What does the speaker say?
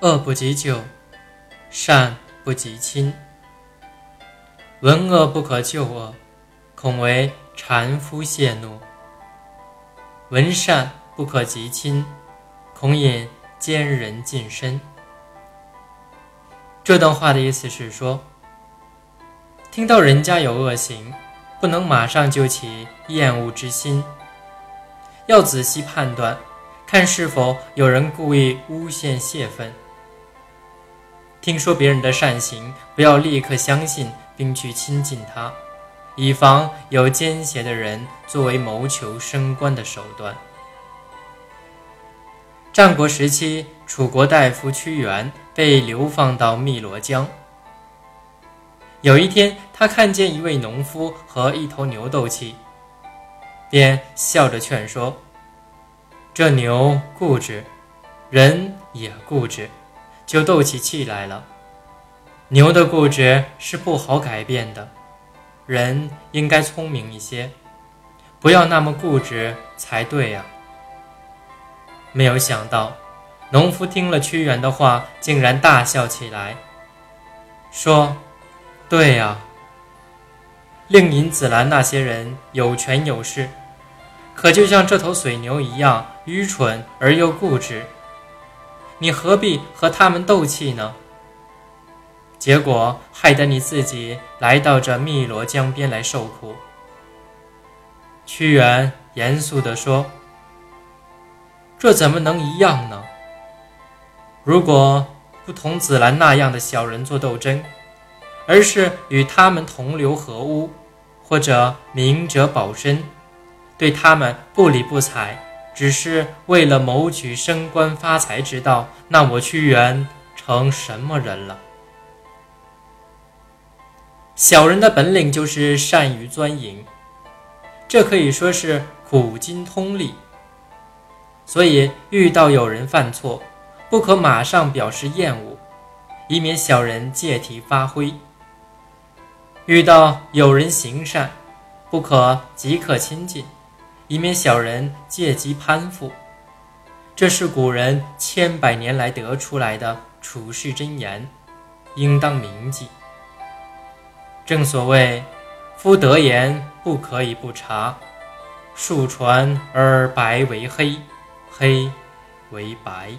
恶不及久，善不及亲。闻恶不可救恶，恐为谗夫泄怒；闻善不可及亲，恐引奸人近身。这段话的意思是说，听到人家有恶行，不能马上就起厌恶之心，要仔细判断，看是否有人故意诬陷泄愤。听说别人的善行，不要立刻相信并去亲近他，以防有奸邪的人作为谋求升官的手段。战国时期，楚国大夫屈原被流放到汨罗江。有一天，他看见一位农夫和一头牛斗气，便笑着劝说：“这牛固执，人也固执。”就斗起气来了。牛的固执是不好改变的，人应该聪明一些，不要那么固执才对呀。没有想到，农夫听了屈原的话，竟然大笑起来，说：“对呀，令尹子兰那些人有权有势，可就像这头水牛一样愚蠢而又固执。”你何必和他们斗气呢？结果害得你自己来到这汨罗江边来受苦。屈原严肃地说：“这怎么能一样呢？如果不同子兰那样的小人做斗争，而是与他们同流合污，或者明哲保身，对他们不理不睬。”只是为了谋取升官发财之道，那我屈原成什么人了？小人的本领就是善于钻营，这可以说是古今通例。所以遇到有人犯错，不可马上表示厌恶，以免小人借题发挥；遇到有人行善，不可即刻亲近。以免小人借机攀附，这是古人千百年来得出来的处世箴言，应当铭记。正所谓，夫德言不可以不察，数传而白为黑，黑为白。